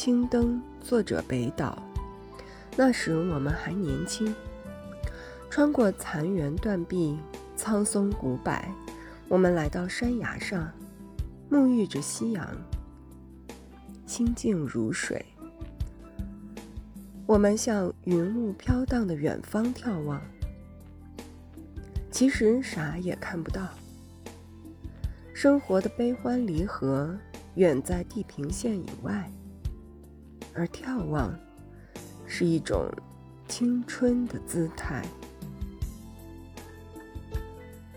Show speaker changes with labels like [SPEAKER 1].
[SPEAKER 1] 青灯，作者北岛。那时我们还年轻，穿过残垣断壁、苍松古柏，我们来到山崖上，沐浴着夕阳，清静如水。我们向云雾飘荡的远方眺望，其实啥也看不到。生活的悲欢离合远在地平线以外，而眺望是一种青春的姿态。